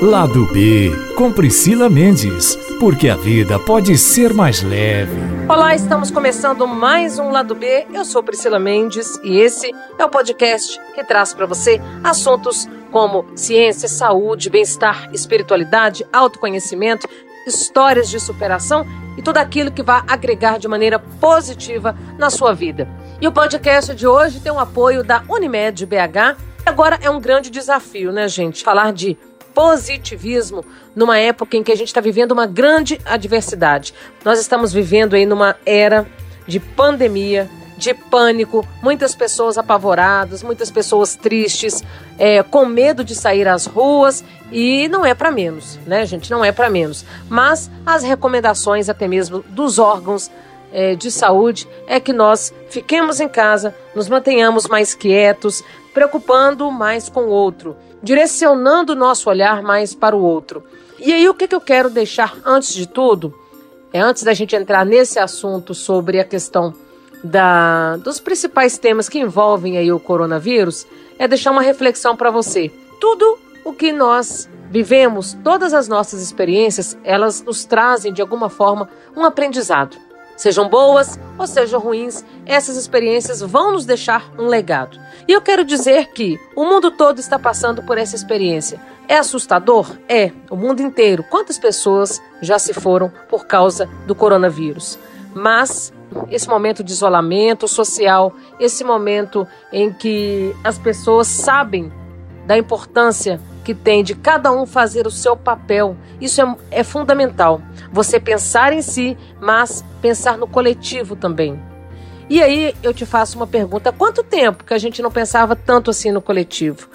Lado B, com Priscila Mendes, porque a vida pode ser mais leve. Olá, estamos começando mais um Lado B. Eu sou Priscila Mendes e esse é o podcast que traz para você assuntos como ciência, saúde, bem-estar, espiritualidade, autoconhecimento, histórias de superação e tudo aquilo que vai agregar de maneira positiva na sua vida. E o podcast de hoje tem o apoio da Unimed BH. Agora é um grande desafio, né, gente? Falar de positivismo numa época em que a gente está vivendo uma grande adversidade. Nós estamos vivendo aí numa era de pandemia, de pânico, muitas pessoas apavoradas, muitas pessoas tristes, é, com medo de sair às ruas e não é para menos, né, gente? Não é para menos. Mas as recomendações, até mesmo dos órgãos é, de saúde, é que nós fiquemos em casa, nos mantenhamos mais quietos, preocupando mais com o outro direcionando o nosso olhar mais para o outro. E aí, o que, que eu quero deixar antes de tudo, é antes da gente entrar nesse assunto sobre a questão da, dos principais temas que envolvem aí o coronavírus, é deixar uma reflexão para você. Tudo o que nós vivemos, todas as nossas experiências, elas nos trazem de alguma forma um aprendizado. Sejam boas ou sejam ruins, essas experiências vão nos deixar um legado. E eu quero dizer que o mundo todo está passando por essa experiência. É assustador? É, o mundo inteiro. Quantas pessoas já se foram por causa do coronavírus? Mas esse momento de isolamento social, esse momento em que as pessoas sabem da importância que tem de cada um fazer o seu papel. Isso é, é fundamental. Você pensar em si, mas pensar no coletivo também. E aí eu te faço uma pergunta: quanto tempo que a gente não pensava tanto assim no coletivo?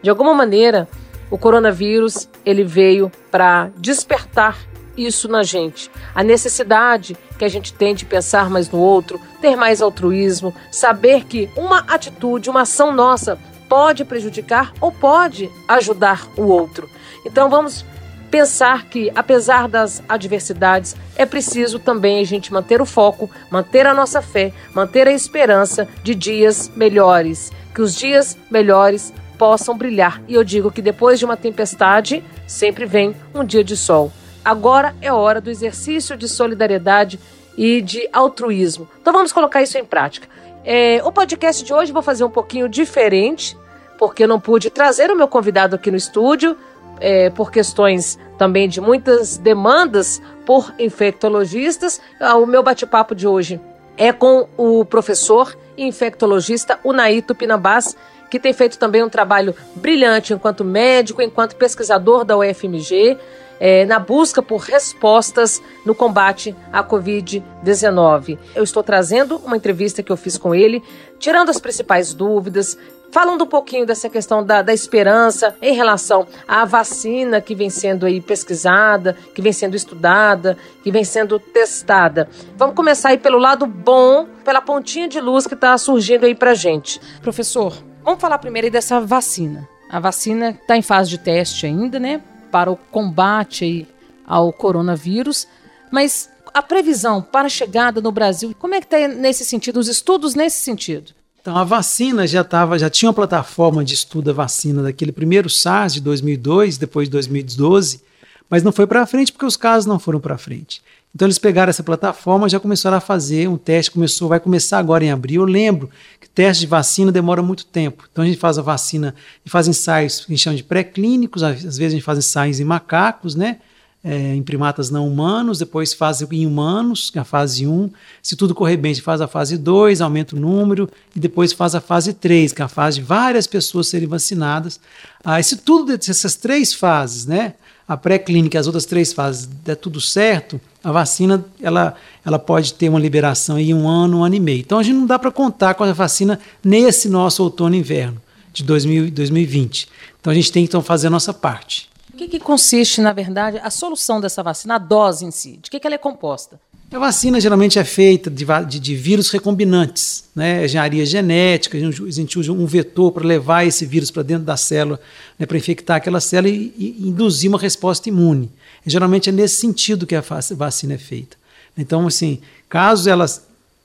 De alguma maneira, o coronavírus ele veio para despertar isso na gente. A necessidade que a gente tem de pensar mais no outro, ter mais altruísmo, saber que uma atitude, uma ação nossa pode prejudicar ou pode ajudar o outro. Então vamos pensar que, apesar das adversidades, é preciso também a gente manter o foco, manter a nossa fé, manter a esperança de dias melhores. Que os dias melhores possam brilhar. E eu digo que depois de uma tempestade, sempre vem um dia de sol. Agora é hora do exercício de solidariedade e de altruísmo. Então vamos colocar isso em prática. É, o podcast de hoje vou fazer um pouquinho diferente, porque eu não pude trazer o meu convidado aqui no estúdio, é, por questões também de muitas demandas por infectologistas. Ah, o meu bate-papo de hoje é com o professor infectologista Unaito Pinambás, que tem feito também um trabalho brilhante enquanto médico, enquanto pesquisador da UFMG, é, na busca por respostas no combate à Covid-19. Eu estou trazendo uma entrevista que eu fiz com ele, tirando as principais dúvidas, Falando um pouquinho dessa questão da, da, esperança em relação à vacina que vem sendo aí pesquisada, que vem sendo estudada, que vem sendo testada. Vamos começar aí pelo lado bom, pela pontinha de luz que está surgindo aí para gente. Professor, vamos falar primeiro aí dessa vacina. A vacina está em fase de teste ainda, né? Para o combate ao coronavírus, mas a previsão para a chegada no Brasil, como é que está nesse sentido, os estudos nesse sentido? Então a vacina já tava, já tinha uma plataforma de estudo da vacina daquele primeiro SARS de 2002, depois de 2012, mas não foi para frente porque os casos não foram para frente. Então eles pegaram essa plataforma, já começaram a fazer um teste, começou, vai começar agora em abril. Eu lembro que teste de vacina demora muito tempo. Então a gente faz a vacina e faz ensaios que a gente chama de pré-clínicos, às vezes a gente faz ensaios em macacos, né? é, em primatas não humanos, depois fase em humanos, é a fase 1. Se tudo correr bem, a gente faz a fase 2, aumenta o número, e depois faz a fase 3, que é a fase de várias pessoas serem vacinadas. Ah, se tudo dessas três fases, né, a pré-clínica e as outras três fases, der tudo certo, a vacina ela, ela pode ter uma liberação em um ano, um ano e meio. Então a gente não dá para contar com a vacina nesse nosso outono e inverno de 2000, 2020. Então a gente tem que então, fazer a nossa parte que, que consiste, na verdade, a solução dessa vacina, a dose em si? De que, que ela é composta? A vacina geralmente é feita de, de, de vírus recombinantes, né? engenharia genética, a gente, a gente usa um vetor para levar esse vírus para dentro da célula, né? para infectar aquela célula e, e, induzir uma resposta imune. E, geralmente é nesse sentido que a vacina é feita. Então, assim, caso ela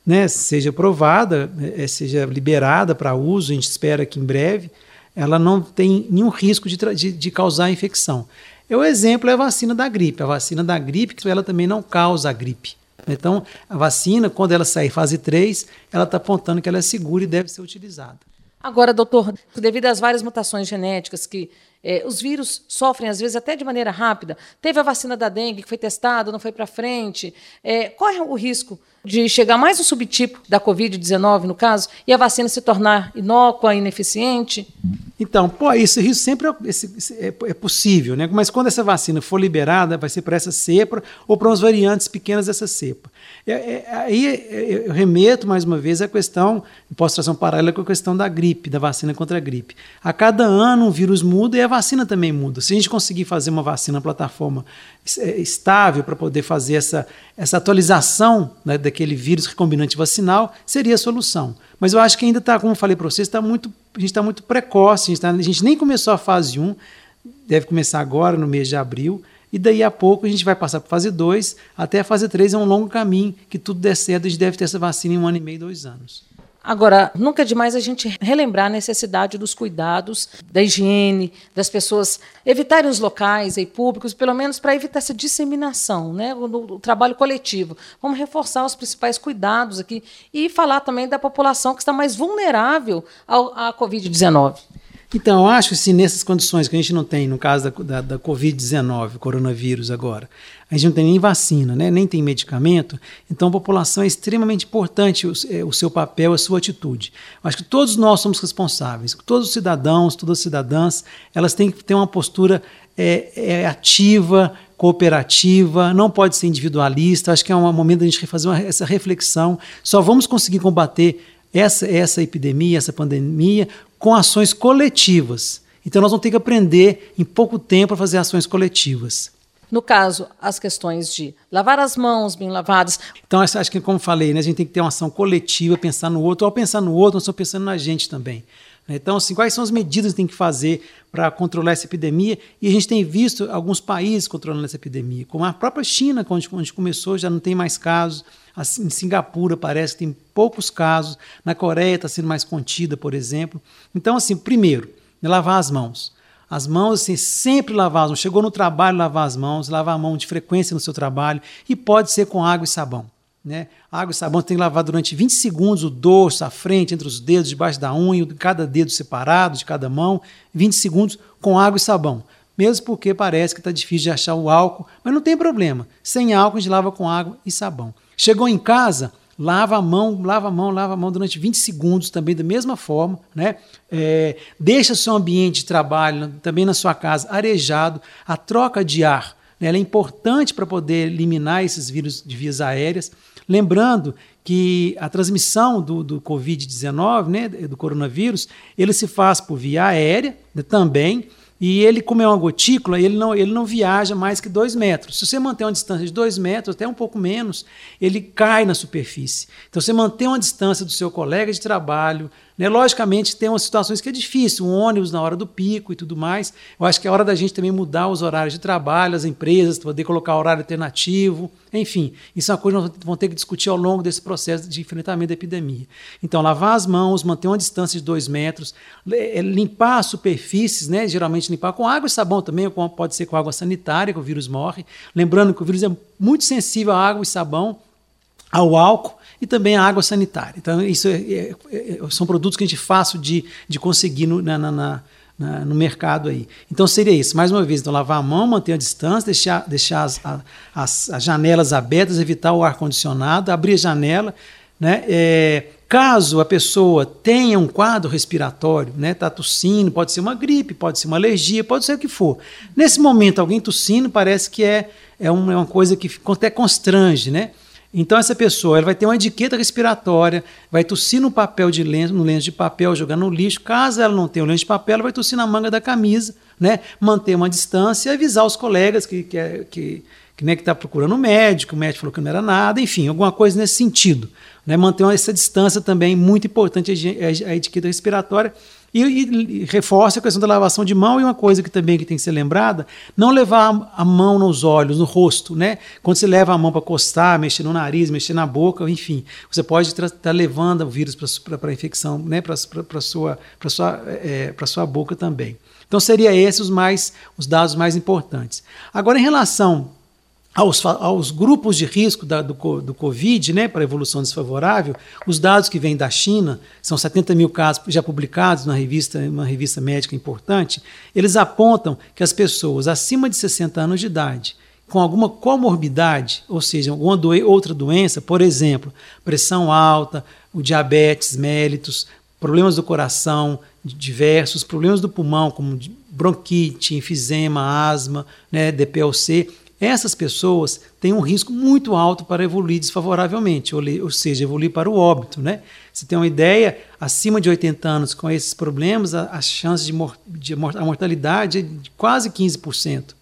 né, seja aprovada, é, seja liberada para uso, a gente espera que em breve, ela não tem nenhum risco de, de, de causar infecção. O exemplo é a vacina da gripe. A vacina da gripe, ela também não causa gripe. Então, a vacina, quando ela sair fase 3, ela está apontando que ela é segura e deve ser utilizada. Agora, doutor, devido às várias mutações genéticas que é, os vírus sofrem, às vezes, até de maneira rápida. Teve a vacina da dengue que foi testada, não foi para frente. É, corre o risco de chegar mais um subtipo da Covid-19, no caso, e a vacina se tornar inócua, ineficiente? Então, pô, esse risco sempre é, é, é, possível, né? Mas quando essa vacina for liberada, vai ser para essa cepa ou para umas variantes pequenas dessa cepa. É, é, aí é, eu remeto mais uma vez à questão, posso trazer um paralelo com a questão da gripe, da vacina contra a gripe. A cada ano um vírus muda e a vacina também muda. Se a gente conseguir fazer uma vacina, plataforma estável para poder fazer essa, essa atualização né, daquele vírus recombinante vacinal, seria a solução. Mas eu acho que ainda está, como eu falei para vocês, tá muito, a gente está muito precoce, a gente, tá, a gente nem começou a fase 1, deve começar agora, no mês de abril, e daí a pouco a gente vai passar para fase 2, até a fase 3 é um longo caminho, que tudo der certo, a gente deve ter essa vacina em um ano e meio, dois anos. Agora, nunca é demais a gente relembrar a necessidade dos cuidados, da higiene, das pessoas evitarem os locais e públicos, pelo menos para evitar essa disseminação, né? O, o, trabalho coletivo. Vamos reforçar os principais cuidados aqui e falar também da população que está mais vulnerável ao, à Covid-19. Então, acho que se nessas condições que a gente não tem, no caso da, da, da Covid-19, coronavírus agora, a gente não tem nem vacina, né, nem tem medicamento, então a população é extremamente importante o, é, o seu papel, a sua atitude. Eu acho que todos nós somos responsáveis, todos os cidadãos, todas as cidadãs, elas têm que ter uma postura é, é ativa, cooperativa, não pode ser individualista. Acho que é um momento da gente refazer uma, essa reflexão. Só vamos conseguir combater essa, essa epidemia, essa pandemia, com ações coletivas. Então nós vamos ter que aprender em pouco tempo a fazer ações coletivas. No caso, as questões de lavar as mãos bem lavadas. Então, acho que, como falei, né, a gente tem que ter uma ação coletiva, pensar no outro. Ao pensar no outro, nós estamos pensando na gente também. Né. Então, assim, quais são as medidas que tem que fazer para controlar essa epidemia? E a gente tem visto alguns países controlando essa epidemia, como a própria China, onde, onde começou, já não tem mais casos. Assim, em Singapura parece que tem poucos casos. Na Coreia está sendo mais contida, por exemplo. Então, assim, primeiro, lavar as mãos. As mãos, assim, sempre lavar as mãos. Chegou no trabalho, lavar as mãos, lavar a mão de frequência no seu trabalho. E pode ser com água e sabão. Né? Água e sabão tem que lavar durante 20 segundos o dorso, a frente, entre os dedos, debaixo da unha, cada dedo separado de cada mão, 20 segundos com água e sabão. Mesmo porque parece que está difícil de achar o álcool, mas não tem problema. Sem álcool, a gente lava com água e sabão. Chegou em casa, lava a mão, lava a mão, lava a mão durante 20 segundos também da mesma forma, né? É, deixa seu ambiente de trabalho também na sua casa arejado, a troca de ar, né? ela é importante para poder eliminar esses vírus de vias aéreas, lembrando que a transmissão do, do Covid-19, né, do coronavírus, ele se faz por via aérea né, também, e ele, como é uma gotícula, ele não, ele não viaja mais que dois metros. Se você manter uma distância de dois metros, até um pouco menos, ele cai na superfície. Então, você manter uma distância do seu colega de trabalho, né? Logicamente, tem umas situações que é difícil, um ônibus na hora do pico e tudo mais. Eu acho que é hora da gente também mudar os horários de trabalho, as empresas, poder colocar horário alternativo, enfim. Isso é uma coisa que nós vamos ter que discutir ao longo desse processo de enfrentamento da epidemia. Então, lavar as mãos, manter uma distância de dois metros, é, limpar as superfícies, né? geralmente limpar com água e sabão também, ou pode ser com água sanitária, que o vírus morre. Lembrando que o vírus é muito sensível à água e sabão, ao álcool e também a água sanitária. Então, isso é, é, é, são produtos que a gente fácil de, de conseguir no, na, na, na, no mercado aí. Então seria isso. Mais uma vez, então, lavar a mão, manter a distância, deixar, deixar as, as, as janelas abertas, evitar o ar-condicionado, abrir a janela. Né? É, caso a pessoa tenha um quadro respiratório, né, tá tossindo, pode ser uma gripe, pode ser uma alergia, pode ser o que for. Nesse momento, alguém tossindo parece que é, é, uma, é uma coisa que até constrange, né? Então essa pessoa ela vai ter uma etiqueta respiratória, vai tossir no papel de lenço, no lenço de papel, jogar no lixo. Caso ela não tenha o lenço de papel, ela vai tossir na manga da camisa, né? Manter uma distância e avisar os colegas que que é, que, que né, está procurando um médico, o médico falou que não era nada, enfim, alguma coisa nesse sentido. Né? Manter essa distância também muito importante a etiqueta respiratória E, e, reforça a questão da lavação de mão e uma coisa que também que tem que ser lembrada, não levar a mão nos olhos, no rosto, né? Quando você leva a mão para coçar, mexer no nariz, mexer na boca, enfim, você pode estar tá levando o vírus para a infecção, né? Para sua, para sua, é, para sua boca também. Então seria esses os mais os dados mais importantes. Agora em relação aos, aos, grupos de risco da, do, do Covid, né, para evolução desfavorável, os dados que vêm da China, são 70 mil casos já publicados na revista, uma revista médica importante, eles apontam que as pessoas acima de 60 anos de idade, com alguma comorbidade, ou seja, alguma doen outra doença, por exemplo, pressão alta, o diabetes mellitus, problemas do coração diversos, problemas do pulmão, como bronquite, enfisema, asma, né, DPLC, essas pessoas têm um risco muito alto para evoluir desfavoravelmente, ou, seja, evoluir para o óbito. Né? Você tem uma ideia, acima de 80 anos com esses problemas, a, a chance de, mor de a mortalidade é de quase 15%.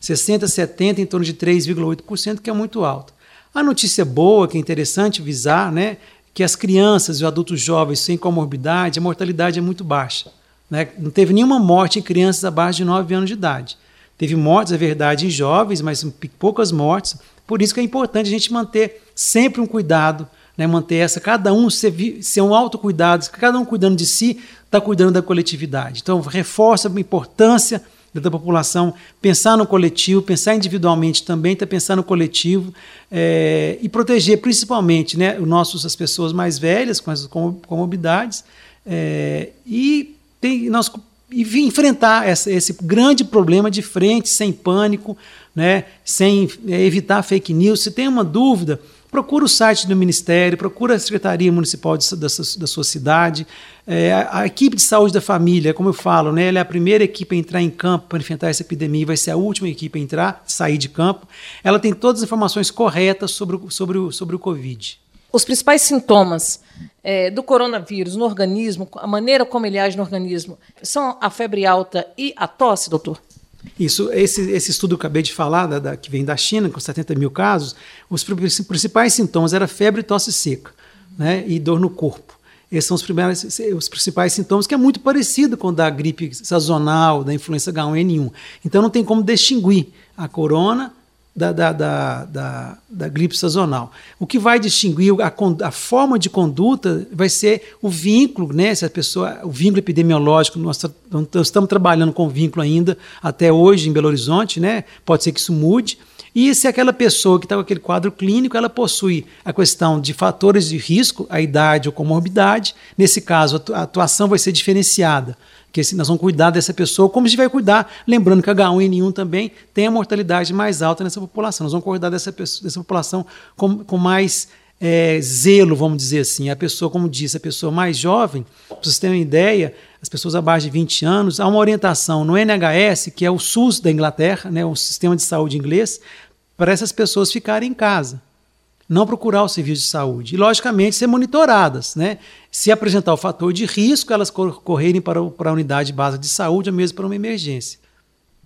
60, 70 em torno de 3,8%, que é muito alto. A notícia boa, que é interessante visar, né, que as crianças e os adultos jovens sem comorbidade, a mortalidade é muito baixa. Né? Não teve nenhuma morte em crianças abaixo de 9 anos de idade. Teve mortes, é verdade, em jovens, mas poucas mortes. Por isso que é importante a gente manter sempre um cuidado, né? manter essa, cada um ser, ser um autocuidado, cada um cuidando de si, está cuidando da coletividade. Então, reforça a importância da população pensar no coletivo, pensar individualmente também, tá pensar no coletivo é, e proteger principalmente né, os nossos, as pessoas mais velhas com as comorbidades é, e tem, nós e enfrentar essa, esse grande problema de frente, sem pânico, né, sem é, evitar fake news. Se tem uma dúvida, procura o site do Ministério, procura a Secretaria Municipal de, da, da, sua cidade. É, a, a, equipe de saúde da família, como eu falo, né, ela é a primeira equipe a entrar em campo para enfrentar essa epidemia, vai ser a última equipe a entrar, sair de campo. Ela tem todas as informações corretas sobre o, sobre o, sobre o Covid. Os principais sintomas é, do coronavírus no organismo, a maneira como ele age no organismo, são a febre alta e a tosse, doutor? Isso, esse, esse estudo que eu acabei de falar, da, da, que vem da China, com 70 mil casos, os principais sintomas eram febre e tosse seca, né, e dor no corpo. Esses são os, primeiros, os principais sintomas, que é muito parecido com o da gripe sazonal, da influenza H1N1. Então não tem como distinguir a corona da, da, da, da, da gripe sazonal. O que vai distinguir a, a, forma de conduta vai ser o vínculo, né? Se a pessoa, o vínculo epidemiológico, nós, nós estamos trabalhando com vínculo ainda até hoje em Belo Horizonte, né? Pode ser que isso mude. E se aquela pessoa que está com aquele quadro clínico, ela possui a questão de fatores de risco, a idade ou comorbidade, nesse caso a atuação vai ser diferenciada que nós vamos cuidar dessa pessoa como gente vai cuidar, lembrando que H1N1 também tem a mortalidade mais alta nessa população. Nós vamos cuidar dessa, pessoa, dessa população com, com mais é, zelo, vamos dizer assim. A pessoa, como disse, a pessoa mais jovem, para vocês terem uma ideia, as pessoas abaixo de 20 anos, há uma orientação no NHS, que é o SUS da Inglaterra, né, o sistema de saúde inglês, para essas pessoas ficarem em casa não procurar o serviço de saúde. E, logicamente, ser monitoradas. Né? Se apresentar o fator de risco, elas correrem para, o, para a unidade básica de saúde ou mesmo para uma emergência.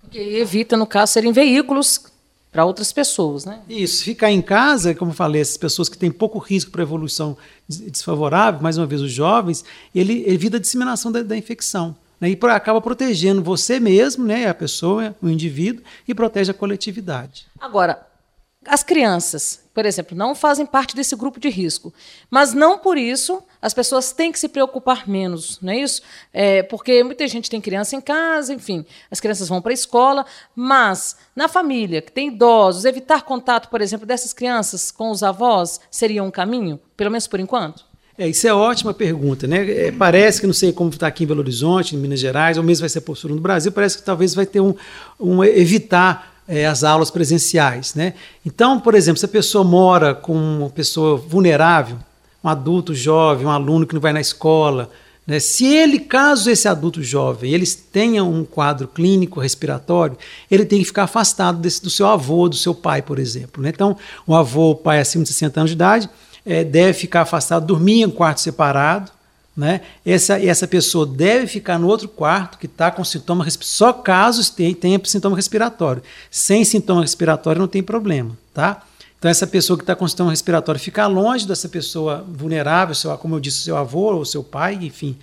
Que evita, no caso, serem veículos para outras pessoas, né? Isso, ficar em casa, como eu falei, essas pessoas que têm pouco risco para evolução desfavorável, mais uma vez os jovens, ele evita a disseminação da, da infecção. Né? E acaba protegendo você mesmo, né, a pessoa, o indivíduo, e protege a coletividade. Agora, as crianças, por exemplo, não fazem parte desse grupo de risco, mas não por isso as pessoas têm que se preocupar menos, não é isso? É, porque muita gente tem criança em casa, enfim, as crianças vão para a escola, mas na família, que tem idosos, evitar contato, por exemplo, dessas crianças com os avós seria um caminho, pelo menos por enquanto? É, isso é ótima pergunta, né? É, parece que não sei como está aqui em Belo Horizonte, em Minas Gerais, ou mesmo vai ser postura no Brasil, parece que talvez vai ter um, um evitar é, as aulas presenciais. Né? Então, por exemplo, se a pessoa mora com uma pessoa vulnerável, um adulto jovem, um aluno que não vai na escola, né? se ele, caso esse adulto jovem, eles tenha um quadro clínico respiratório, ele tem que ficar afastado desse, do seu avô, do seu pai, por exemplo. Né? Então, o avô, o pai acima de 60 anos de idade, é, deve ficar afastado, dormir em um quarto separado, né? Essa, essa pessoa deve ficar no outro quarto que está com sintoma só caso tenha, tenha sintoma respiratório. Sem sintoma respiratório não tem problema, tá? Então essa pessoa que está com sintoma respiratório ficar longe dessa pessoa vulnerável, seu, como eu disse, seu avô ou seu pai, enfim,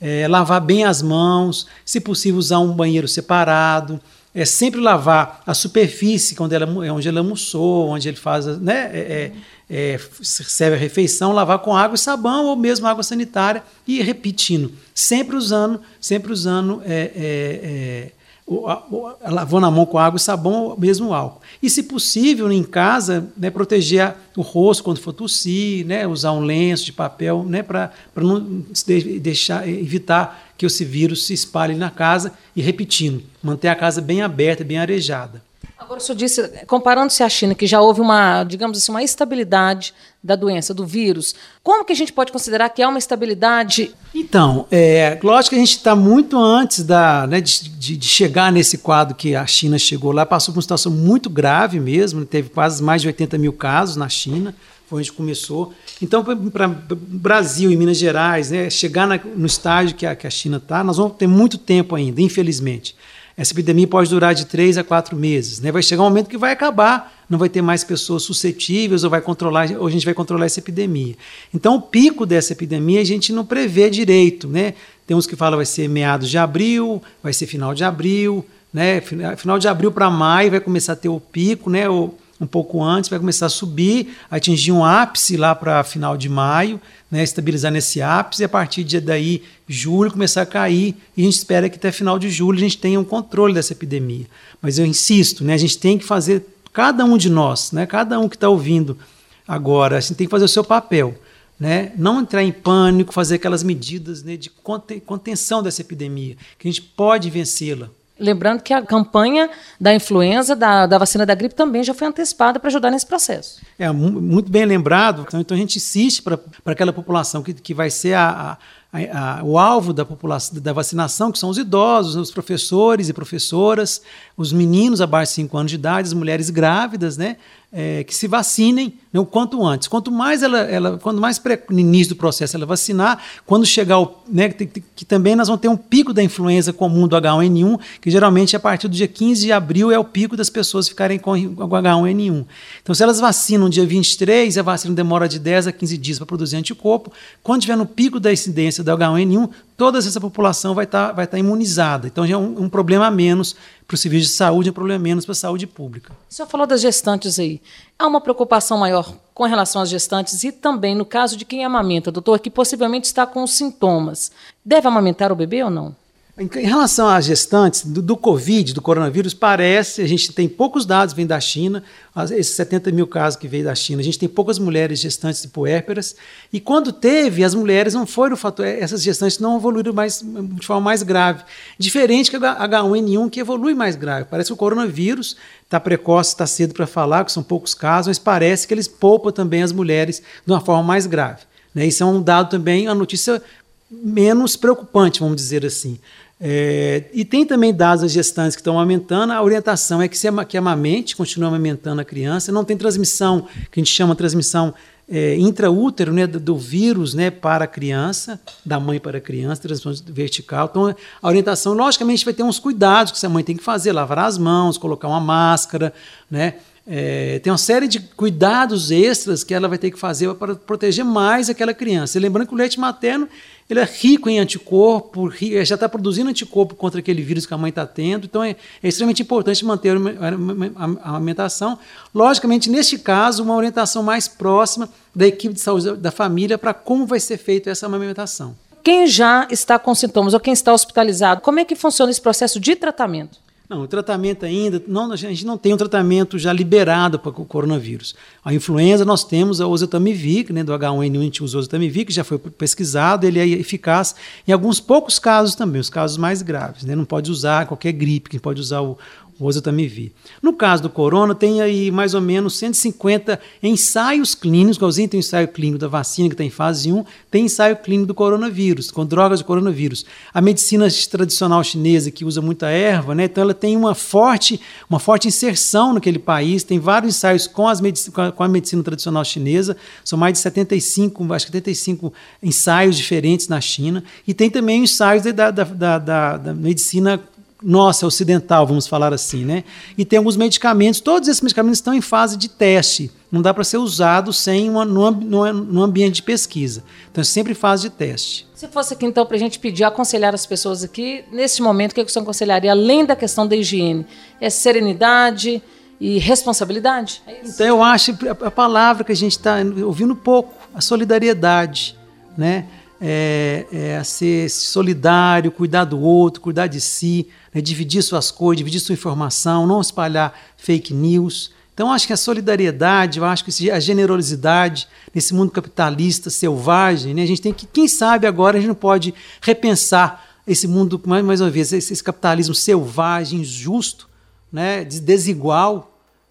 é, lavar bem as mãos, se possível usar um banheiro separado, é sempre lavar a superfície onde ela, onde ela almoçou, onde ele faz, né, é, é, é serve a refeição, lavar com água e sabão ou mesmo água sanitária e repetindo, sempre usando, sempre usando é, é, lavando a mão com água e sabão ou mesmo álcool. E, se possível, em casa, né, proteger o rosto quando for tossir, né, usar um lenço de papel né, para não deixar, evitar que esse vírus se espalhe na casa e, repetindo, manter a casa bem aberta, bem arejada. Agora, o senhor disse, comparando-se à China, que já houve uma, digamos assim, uma estabilidade da doença, do vírus, como que a gente pode considerar que há uma estabilidade? Então, é, lógico que a gente está muito antes da, né, de, de, de, chegar nesse quadro que a China chegou lá, passou por uma situação muito grave mesmo, teve quase mais de 80 mil casos na China, foi onde começou. Então, para Brasil e Minas Gerais, né, chegar na, no estágio que a, que a China está, nós vamos ter muito tempo ainda, infelizmente. Essa epidemia pode durar de três a quatro meses. Né? Vai chegar um momento que vai acabar, não vai ter mais pessoas suscetíveis ou vai controlar, ou a gente vai controlar essa epidemia. Então, o pico dessa epidemia a gente não prevê direito. Né? Tem uns que falam vai ser meados de abril, vai ser final de abril, né? Final de abril para maio vai começar a ter o pico, né? O, um pouco antes, vai começar a subir, atingir um ápice lá para final de maio, né, estabilizar nesse ápice, e a partir de daí, julho, começar a cair, e a gente espera que até final de julho a gente tenha um controle dessa epidemia. Mas eu insisto, né, a gente tem que fazer, cada um de nós, né, cada um que está ouvindo agora, a gente tem que fazer o seu papel. Né? Não entrar em pânico, fazer aquelas medidas né, de contenção dessa epidemia, que a gente pode vencê-la. Lembrando que a campanha da influenza, da, da vacina da gripe, também já foi antecipada para ajudar nesse processo. É, muito bem lembrado. Então, então a gente insiste para aquela população que, que vai ser a, a, a, o alvo da população da vacinação, que são os idosos, os professores e professoras, os meninos abaixo de 5 anos de idade, as mulheres grávidas, né? É, que se vacinem né, o quanto antes. Quanto mais ela, ela quanto mais no início do processo ela vacinar, quando chegar o, né, que, que, também nós vamos ter um pico da influenza comum do H1N1, que geralmente a partir do dia 15 de abril é o pico das pessoas ficarem com o H1N1. Então, se elas vacinam dia 23, a vacina demora de 10 a 15 dias para produzir anticorpo. Quando tiver no pico da incidência do H1N1, toda essa população vai estar tá, vai tá imunizada. Então já é um, um problema a menos para o serviço de saúde, é um problema a menos para a saúde pública. O senhor falou das gestantes aí. Há uma preocupação maior com relação às gestantes e também no caso de quem amamenta, doutor, que possivelmente está com sintomas. Deve amamentar o bebê ou não? Em relação às gestantes, do, do, Covid, do coronavírus, parece, a gente tem poucos dados vêm da China, esses 70 mil casos que veio da China, a gente tem poucas mulheres gestantes de puérperas, e quando teve, as mulheres não foram o fator, essas gestantes não evoluíram mais, de forma mais grave. Diferente que a H1N1, que evolui mais grave. Parece que o coronavírus está precoce, está cedo para falar, que são poucos casos, mas parece que eles poupam também as mulheres de uma forma mais grave. Né? Isso é um dado também, a notícia menos preocupante, vamos dizer assim. É, e tem também dados das gestantes que estão aumentando. A orientação é que, se, que amamente, continue amamentando a criança. Não tem transmissão, que a gente chama transmissão é, intraútero né, do, do, vírus né, para a criança, da mãe para a criança, transmissão vertical. Então, a orientação, logicamente, vai ter uns cuidados que essa mãe tem que fazer: lavar as mãos, colocar uma máscara, né? É, tem uma série de cuidados extras que ela vai ter que fazer para proteger mais aquela criança. E lembrando que o leite materno ele é rico em anticorpo, já está produzindo anticorpo contra aquele vírus que a mãe está tendo, então é, é, extremamente importante manter a alimentação. Logicamente, neste caso, uma orientação mais próxima da equipe de saúde da família para como vai ser feita essa amamentação. Quem já está com sintomas ou quem está hospitalizado, como é que funciona esse processo de tratamento? Não, o tratamento ainda, não, a gente não tem um tratamento já liberado para o coronavírus. A influenza nós temos a oseltamivir, né, do H1N1 a gente usa oseltamivir, que já foi pesquisado, ele é eficaz em alguns poucos casos também, os casos mais graves. Né, não pode usar qualquer gripe, quem pode usar o, o oseltamivir. No caso do corona, tem aí mais ou menos 150 ensaios clínicos, igualzinho tem o ensaio clínico da vacina que está em fase 1, tem ensaio clínico do coronavírus, com drogas de coronavírus. A medicina tradicional chinesa, que usa muita erva, né, então ela tem uma forte, uma forte inserção naquele país, tem vários ensaios com, as medic com a medicina tradicional chinesa, são mais de 75, acho que 75 ensaios diferentes na China, e tem também ensaios da, da, da, da medicina nossa, ocidental, vamos falar assim, né? E tem alguns medicamentos, todos esses medicamentos estão em fase de teste. Não dá para ser usado sem uma, no, ambiente de pesquisa. Então, é sempre fase de teste. Se fosse aqui, então, para a gente pedir, aconselhar as pessoas aqui, nesse momento, o que, é que você aconselharia, além da questão da higiene? É serenidade e responsabilidade? É então, eu acho a palavra que a gente está ouvindo pouco, a solidariedade, né? É, é ser solidário, cuidar do outro, cuidar de si, né? dividir suas coisas, dividir sua informação, não espalhar fake news. Então, acho que a solidariedade, eu acho que a generosidade nesse mundo capitalista, selvagem, né? a gente tem que, quem sabe agora a gente não pode repensar esse mundo, mais, mais uma vez, esse, esse capitalismo selvagem, injusto, né? desigual,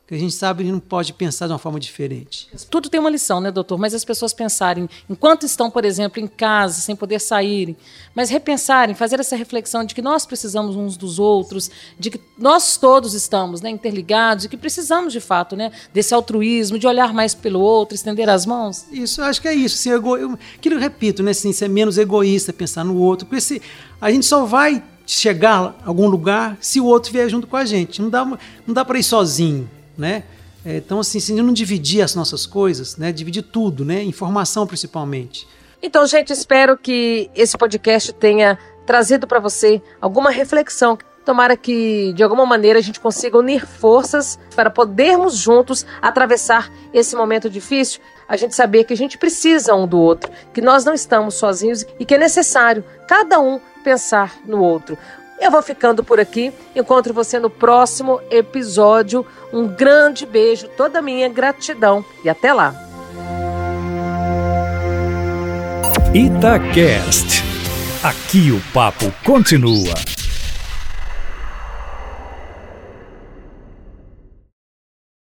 que a gente sabe que não pode pensar de uma forma diferente. Tudo tem uma lição, né, doutor? Mas as pessoas pensarem, enquanto estão, por exemplo, em casa, sem poder saírem, mas repensarem, fazer essa reflexão de que nós precisamos uns dos outros, de que nós todos estamos né, interligados e que precisamos, de fato, né, desse altruísmo, de olhar mais pelo outro, estender as mãos. Isso, acho que é isso. Assim, ego... eu, que eu repito, né, assim, ser menos egoísta, pensar no outro, porque se, a gente só vai chegar a algum lugar se o outro vier junto com a gente. Não dá, não dá para ir sozinho né? É, então, assim, se não dividir as nossas coisas, né? Dividir tudo, né? Informação principalmente. Então, gente, espero que esse podcast tenha trazido para você alguma reflexão. Tomara que, de alguma maneira, a gente consiga unir forças para podermos juntos atravessar esse momento difícil. A gente saber que a gente precisa um do outro, que nós não estamos sozinhos e que é necessário cada um pensar no outro. Eu vou ficando por aqui. Encontro você no próximo episódio. Um grande beijo, toda minha gratidão e até lá. Itacast. Aqui o papo continua.